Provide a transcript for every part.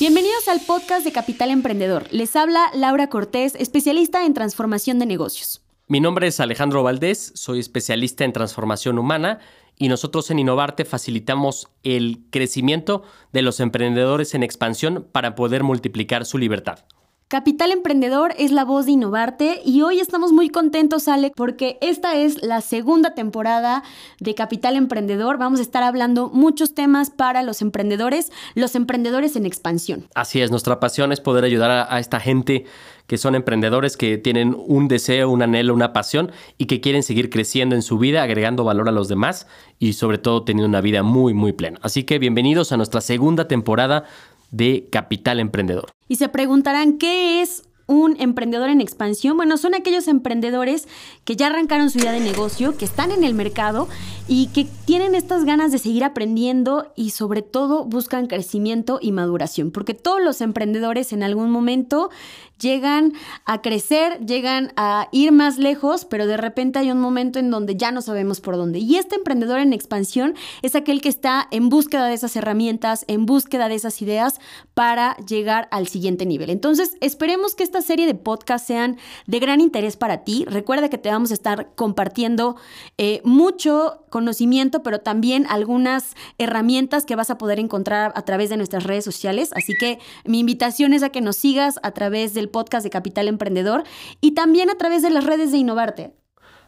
Bienvenidos al podcast de Capital Emprendedor. Les habla Laura Cortés, especialista en transformación de negocios. Mi nombre es Alejandro Valdés, soy especialista en transformación humana y nosotros en Innovarte facilitamos el crecimiento de los emprendedores en expansión para poder multiplicar su libertad. Capital Emprendedor es la voz de Innovarte y hoy estamos muy contentos, Ale, porque esta es la segunda temporada de Capital Emprendedor. Vamos a estar hablando muchos temas para los emprendedores, los emprendedores en expansión. Así es, nuestra pasión es poder ayudar a, a esta gente que son emprendedores, que tienen un deseo, un anhelo, una pasión y que quieren seguir creciendo en su vida, agregando valor a los demás y sobre todo teniendo una vida muy, muy plena. Así que bienvenidos a nuestra segunda temporada de Capital Emprendedor. Y se preguntarán, ¿qué es un emprendedor en expansión? Bueno, son aquellos emprendedores que ya arrancaron su idea de negocio, que están en el mercado y que tienen estas ganas de seguir aprendiendo y sobre todo buscan crecimiento y maduración, porque todos los emprendedores en algún momento llegan a crecer, llegan a ir más lejos, pero de repente hay un momento en donde ya no sabemos por dónde. Y este emprendedor en expansión es aquel que está en búsqueda de esas herramientas, en búsqueda de esas ideas para llegar al siguiente nivel. Entonces, esperemos que esta serie de podcasts sean de gran interés para ti. Recuerda que te vamos a estar compartiendo eh, mucho conocimiento, pero también algunas herramientas que vas a poder encontrar a través de nuestras redes sociales. Así que mi invitación es a que nos sigas a través del podcast de Capital Emprendedor y también a través de las redes de Innovarte.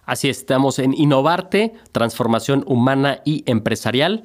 Así es, estamos en Innovarte, transformación humana y empresarial.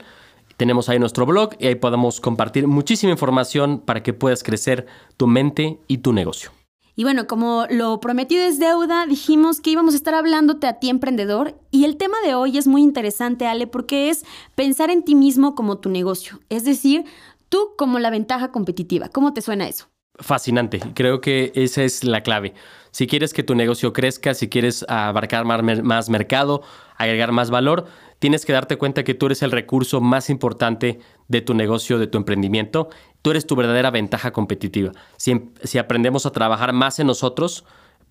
Tenemos ahí nuestro blog y ahí podemos compartir muchísima información para que puedas crecer tu mente y tu negocio. Y bueno, como lo prometido es deuda, dijimos que íbamos a estar hablándote a ti, emprendedor. Y el tema de hoy es muy interesante, Ale, porque es pensar en ti mismo como tu negocio. Es decir, tú como la ventaja competitiva. ¿Cómo te suena eso? Fascinante. Creo que esa es la clave. Si quieres que tu negocio crezca, si quieres abarcar más mercado, agregar más valor, tienes que darte cuenta que tú eres el recurso más importante de tu negocio, de tu emprendimiento. Tú eres tu verdadera ventaja competitiva. Si, si aprendemos a trabajar más en nosotros,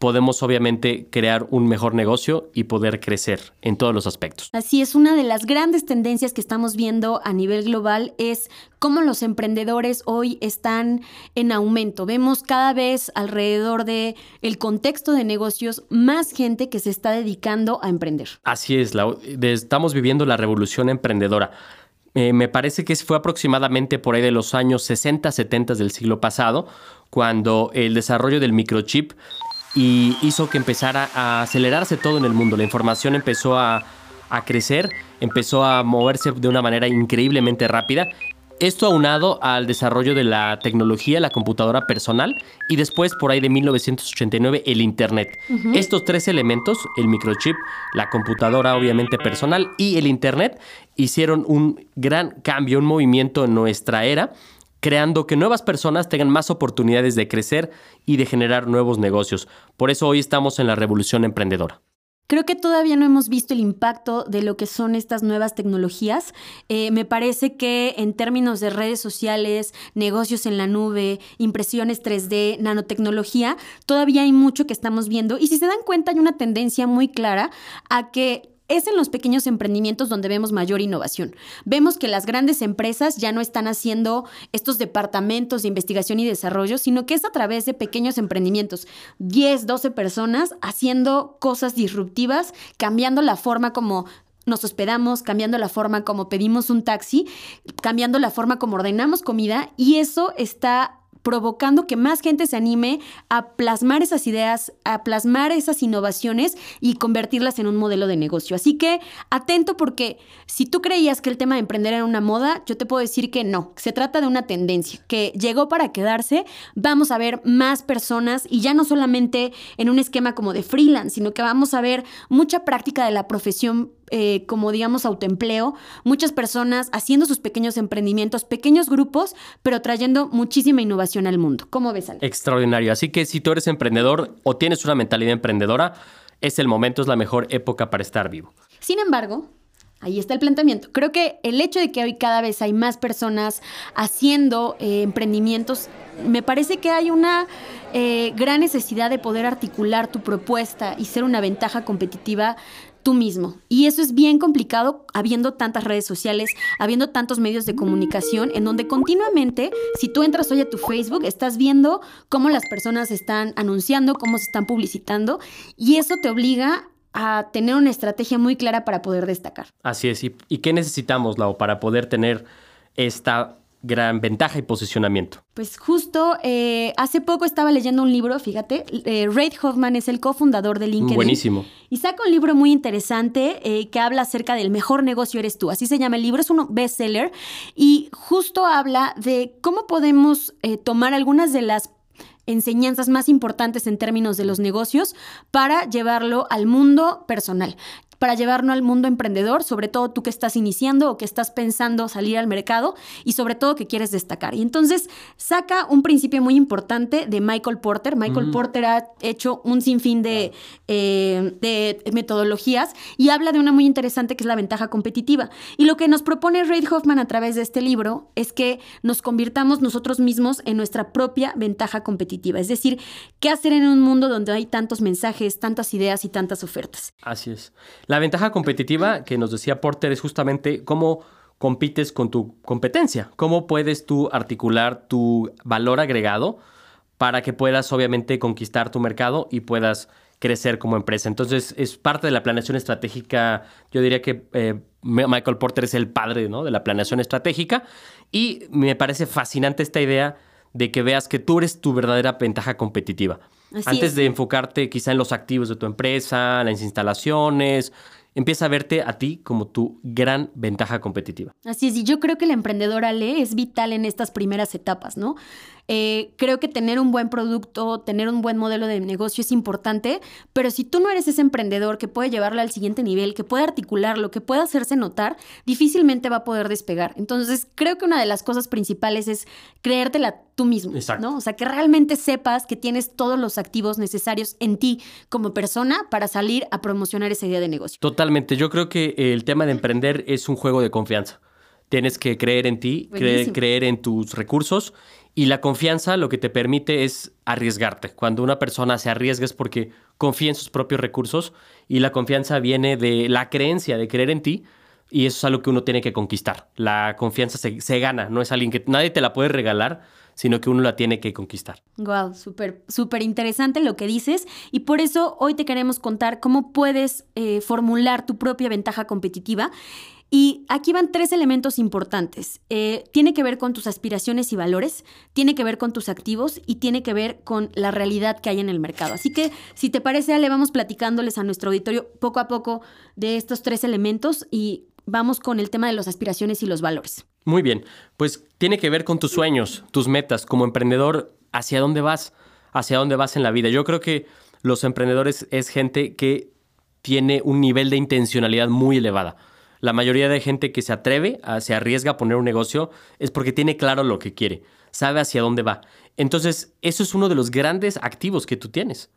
podemos obviamente crear un mejor negocio y poder crecer en todos los aspectos. Así es, una de las grandes tendencias que estamos viendo a nivel global es cómo los emprendedores hoy están en aumento. Vemos cada vez alrededor de el contexto de negocios más gente que se está dedicando a emprender. Así es, estamos viviendo la revolución emprendedora. Eh, me parece que fue aproximadamente por ahí de los años 60, 70 del siglo pasado, cuando el desarrollo del microchip y hizo que empezara a acelerarse todo en el mundo. La información empezó a, a crecer, empezó a moverse de una manera increíblemente rápida esto aunado al desarrollo de la tecnología, la computadora personal y después por ahí de 1989 el Internet. Estos tres elementos, el microchip, la computadora obviamente personal y el Internet, hicieron un gran cambio, un movimiento en nuestra era creando que nuevas personas tengan más oportunidades de crecer y de generar nuevos negocios. Por eso hoy estamos en la revolución emprendedora. Creo que todavía no hemos visto el impacto de lo que son estas nuevas tecnologías. Eh, me parece que en términos de redes sociales, negocios en la nube, impresiones 3D, nanotecnología, todavía hay mucho que estamos viendo. Y si se dan cuenta, hay una tendencia muy clara a que es en los pequeños emprendimientos donde vemos mayor innovación. Vemos que las grandes empresas ya no están haciendo estos departamentos de investigación y desarrollo, sino que es a través de pequeños emprendimientos, 10, 12 personas haciendo cosas disruptivas, cambiando la forma como nos hospedamos, cambiando la forma como pedimos un taxi, cambiando la forma como ordenamos comida y eso está provocando que más gente se anime a plasmar esas ideas, a plasmar esas innovaciones y convertirlas en un modelo de negocio. Así que atento porque si tú creías que el tema de emprender era una moda, yo te puedo decir que no, se trata de una tendencia que llegó para quedarse. Vamos a ver más personas y ya no solamente en un esquema como de freelance, sino que vamos a ver mucha práctica de la profesión eh, como digamos autoempleo, muchas personas haciendo sus pequeños emprendimientos, pequeños grupos, pero trayendo muchísima innovación al mundo. ¿Cómo ves, Ale? Extraordinario. Así que si tú eres emprendedor o tienes una mentalidad emprendedora, es el momento, es la mejor época para estar vivo. Sin embargo, Ahí está el planteamiento. Creo que el hecho de que hoy cada vez hay más personas haciendo eh, emprendimientos, me parece que hay una eh, gran necesidad de poder articular tu propuesta y ser una ventaja competitiva tú mismo. Y eso es bien complicado habiendo tantas redes sociales, habiendo tantos medios de comunicación, en donde continuamente, si tú entras hoy a tu Facebook, estás viendo cómo las personas están anunciando, cómo se están publicitando, y eso te obliga a tener una estrategia muy clara para poder destacar. Así es. ¿Y, qué necesitamos, Lau, para poder tener esta gran ventaja y posicionamiento? Pues justo eh, hace poco estaba leyendo un libro, fíjate, eh, Reid Hoffman es el cofundador de LinkedIn. Buenísimo. Y saca un libro muy interesante eh, que habla acerca del mejor negocio eres tú, así se llama el libro, es un bestseller y justo habla de cómo podemos tomar algunas de las enseñanzas más importantes en términos de los negocios para llevarlo al mundo personal para llevarnos al mundo emprendedor, sobre todo tú que estás iniciando o que estás pensando salir al mercado y sobre todo que quieres destacar. Y entonces saca un principio muy importante de Michael Porter. Michael Porter ha hecho un sinfín de, eh, de metodologías y habla de una muy interesante que es la ventaja competitiva. Y lo que nos propone Reid Hoffman a través de este libro es que nos convirtamos nosotros mismos en nuestra propia ventaja competitiva. Es decir, qué hacer en un mundo donde hay tantos mensajes, tantas ideas y tantas ofertas. Así es. La ventaja competitiva que nos decía Porter es justamente cómo compites con tu competencia, cómo puedes tú articular tu valor agregado para que puedas obviamente conquistar tu mercado y puedas crecer como empresa. Entonces es parte de la planeación estratégica, yo diría que eh, Michael Porter es el padre ¿no? de la planeación estratégica y me parece fascinante esta idea de que veas que tú eres tu verdadera ventaja competitiva. Antes de enfocarte quizá en los activos de tu empresa, en las instalaciones, empieza a verte a ti como tu gran ventaja competitiva. Así es, y yo creo que el emprendedor Ale es vital en estas primeras etapas, ¿no? Eh, creo que tener un buen producto, tener un buen modelo de negocio es importante, pero si tú no eres ese emprendedor que puede llevarlo al siguiente nivel, que puede articularlo, que puede hacerse notar, difícilmente va a poder despegar. Entonces, creo que una de las cosas principales es creértela tú mismo, ¿no? O sea, que realmente sepas que tienes todos los activos necesarios en ti como persona para salir a promocionar esa idea de negocio. Totalmente. Yo creo que el tema de emprender es un juego de confianza. Tienes que creer en ti, creer, creer en tus recursos y la confianza lo que te permite es arriesgarte. Cuando una persona se arriesga es porque confía en sus propios recursos y la confianza viene de la creencia de creer en ti y eso es algo que uno tiene que conquistar. La confianza se, gana, no es alguien que nadie te la puede regalar, sino que uno la tiene que conquistar. Wow, súper, súper interesante lo que dices y por eso hoy te queremos contar cómo puedes eh, formular tu propia ventaja competitiva y aquí van tres elementos importantes. Eh, tiene que ver con tus aspiraciones y valores, tiene que ver con tus activos y tiene que ver con la realidad que hay en el mercado. Así que, si te parece, Ale, vamos platicándoles a nuestro auditorio poco a poco de estos tres elementos y vamos con el tema de las aspiraciones y los valores. Muy bien, pues tiene que ver con tus sueños, tus metas. Como emprendedor, ¿hacia dónde vas? ¿Hacia dónde vas en la vida? Yo creo que los emprendedores es gente que tiene un nivel de intencionalidad muy elevada la mayoría de gente que se atreve, a, se arriesga a poner un negocio, es porque tiene claro lo que quiere, sabe hacia dónde va. Entonces, eso es uno de los grandes activos que tú tienes.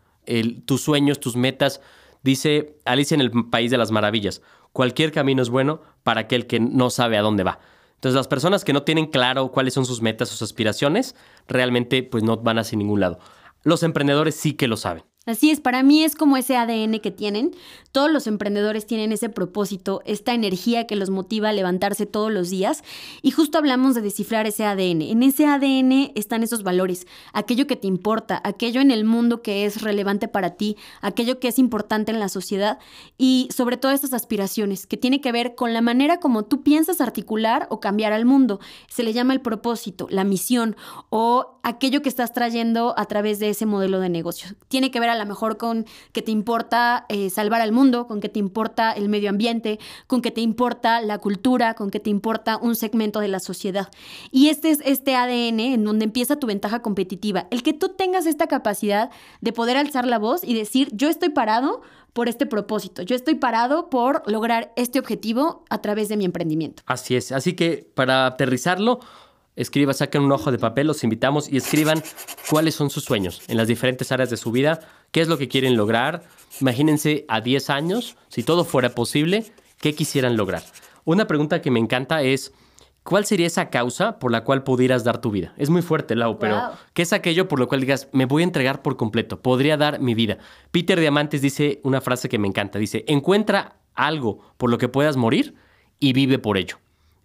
tus sueños, tus metas. Dice Alicia en el País de las Maravillas, cualquier camino es bueno para aquel que no sabe a dónde va. Entonces, las personas que no tienen claro cuáles son sus metas, sus aspiraciones, realmente pues no van hacia ningún lado. Los emprendedores sí que lo saben. Así es, para mí es como ese ADN que tienen. Todos los emprendedores tienen ese propósito, esta energía que los motiva a levantarse todos los días. Y justo hablamos de descifrar ese ADN. En ese ADN están esos valores, aquello que te importa, aquello en el mundo que es relevante para ti, aquello que es importante en la sociedad y sobre todo esas aspiraciones, que tiene que ver con la manera como tú piensas articular o cambiar al mundo. Se le llama el propósito, la misión o aquello que estás trayendo a través de ese modelo de negocio. Tiene que ver a lo mejor con que te importa eh, salvar al mundo, con que te importa el medio ambiente, con que te importa la cultura, con que te importa un segmento de la sociedad. Y este es este ADN en donde empieza tu ventaja competitiva. El que tú tengas esta capacidad de poder alzar la voz y decir, yo estoy parado por este propósito. Yo estoy parado por lograr este objetivo a través de mi emprendimiento. Así es. Así que para aterrizarlo, escriba, saquen un ojo de papel, los invitamos y escriban cuáles son sus sueños en las diferentes áreas de su vida, qué es lo que quieren lograr. Imagínense a 10 años, si todo fuera posible, qué quisieran lograr. Una pregunta que me encanta es, ¿cuál sería esa causa por la cual pudieras dar tu vida? Es muy fuerte, Lau, pero ¿qué es aquello por lo cual digas, me voy a entregar por completo, podría dar mi vida? Peter Diamantes dice una frase que me encanta, dice, encuentra algo por lo que puedas morir y vive por ello.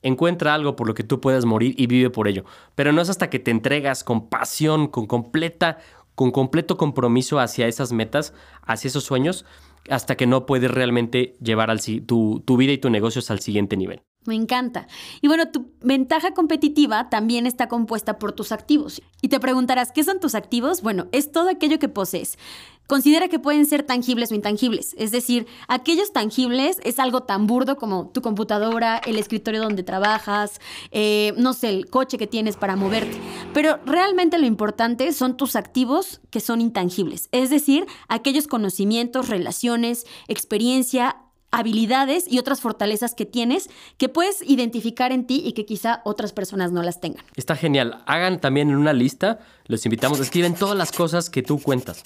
Encuentra algo por lo que tú puedas morir y vive por ello. Pero no es hasta que te entregas con pasión, con completa, con completo compromiso hacia esas metas, hacia esos sueños, hasta que no puedes realmente llevar al, tu, tu vida y tu negocios al siguiente nivel. Me encanta. Y bueno, tu ventaja competitiva también está compuesta por tus activos. Y te preguntarás, ¿qué son tus activos? Bueno, es todo aquello que posees. Considera que pueden ser tangibles o intangibles. Es decir, aquellos tangibles es algo tan burdo como tu computadora, el escritorio donde trabajas, eh, no sé, el coche que tienes para moverte. Pero realmente lo importante son tus activos que son intangibles. Es decir, aquellos conocimientos, relaciones, experiencia, habilidades y otras fortalezas que tienes que puedes identificar en ti y que quizá otras personas no las tengan. Está genial. Hagan también en una lista, los invitamos, escriben todas las cosas que tú cuentas.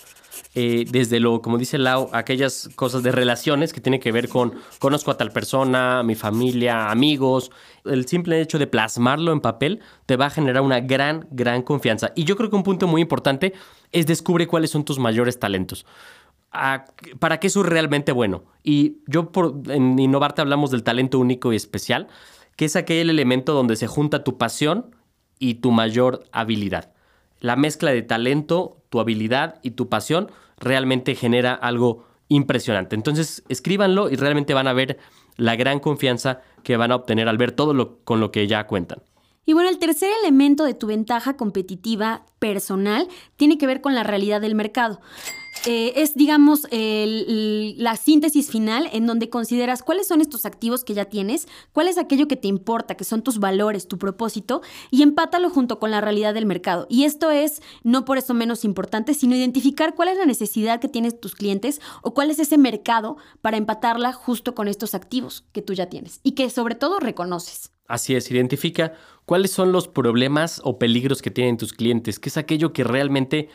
Eh, desde lo, como dice Lau, aquellas cosas de relaciones que tienen que ver con conozco a tal persona, mi familia, amigos. El simple hecho de plasmarlo en papel te va a generar una gran, gran confianza. Y yo creo que un punto muy importante es descubre cuáles son tus mayores talentos para qué eso es realmente bueno. Y yo por, en Innovarte hablamos del talento único y especial, que es aquel elemento donde se junta tu pasión y tu mayor habilidad. La mezcla de talento, tu habilidad y tu pasión realmente genera algo impresionante. Entonces, escríbanlo y realmente van a ver la gran confianza que van a obtener al ver todo lo con lo que ya cuentan. Y bueno, el tercer elemento de tu ventaja competitiva personal tiene que ver con la realidad del mercado. Eh, es, digamos, la síntesis final en donde consideras cuáles son estos activos que ya tienes, cuál es aquello que te importa, que son tus valores, tu propósito, y empátalo junto con la realidad del mercado. Y esto es, no por eso menos importante, sino identificar cuál es la necesidad que tienen tus clientes o cuál es ese mercado para empatarla justo con estos activos que tú ya tienes y que sobre todo reconoces. Así es, identifica cuáles son los problemas o peligros que tienen tus clientes, qué es aquello que realmente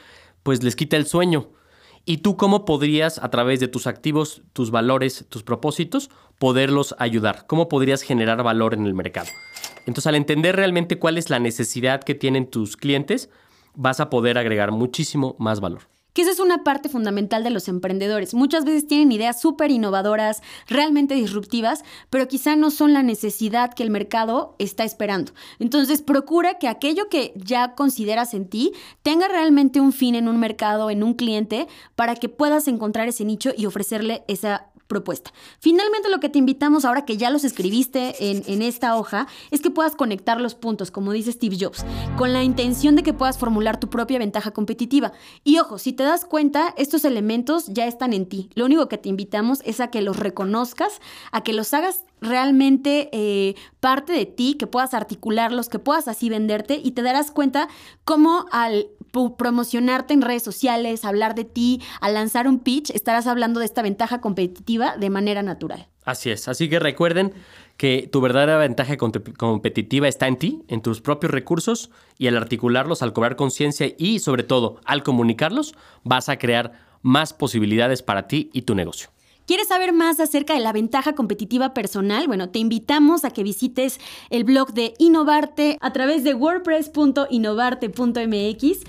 pues les quita el sueño. Y tú cómo podrías, a través de tus activos, tus valores, tus propósitos, poderlos ayudar, cómo podrías generar valor en el mercado. Entonces, al entender realmente cuál es la necesidad que tienen tus clientes, vas a poder agregar muchísimo más valor que esa es una parte fundamental de los emprendedores. Muchas veces tienen ideas súper innovadoras, realmente disruptivas, pero quizá no son la necesidad que el mercado está esperando. Entonces, procura que aquello que ya consideras en ti tenga realmente un fin en un mercado, en un cliente, para que puedas encontrar ese nicho y ofrecerle esa propuesta. Finalmente, lo que te invitamos ahora que ya los escribiste en, esta hoja es que puedas conectar los puntos, como dice Steve Jobs, con la intención de que puedas formular tu propia ventaja competitiva. Y ojo, si te das cuenta, estos elementos ya están en ti. Lo único que te invitamos es a que los reconozcas, a que los hagas realmente eh, parte de ti, que puedas articularlos, que puedas así venderte y te darás cuenta cómo al promocionarte en redes sociales, hablar de ti, al lanzar un pitch, estarás hablando de esta ventaja competitiva de manera natural. Así es, así que recuerden que tu verdadera ventaja competitiva está en ti, en tus propios recursos y al articularlos, al cobrar conciencia y sobre todo al comunicarlos, vas a crear más posibilidades para ti y tu negocio. ¿Quieres saber más acerca de la ventaja competitiva personal? Bueno, te invitamos a que visites el blog de Innovarte a través de wordpress.innovarte.mx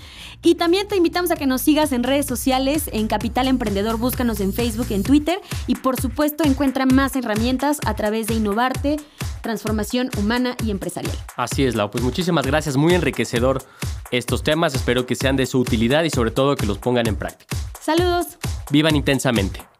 y también te invitamos a que nos sigas en redes sociales en Capital Emprendedor, búscanos en Facebook, en Twitter y por supuesto encuentra más herramientas a través de Innovarte, transformación humana y empresarial. Así es, Lau. Pues muchísimas gracias, muy enriquecedor estos temas, espero que sean de su utilidad y sobre todo que los pongan en práctica. Saludos. Vivan intensamente.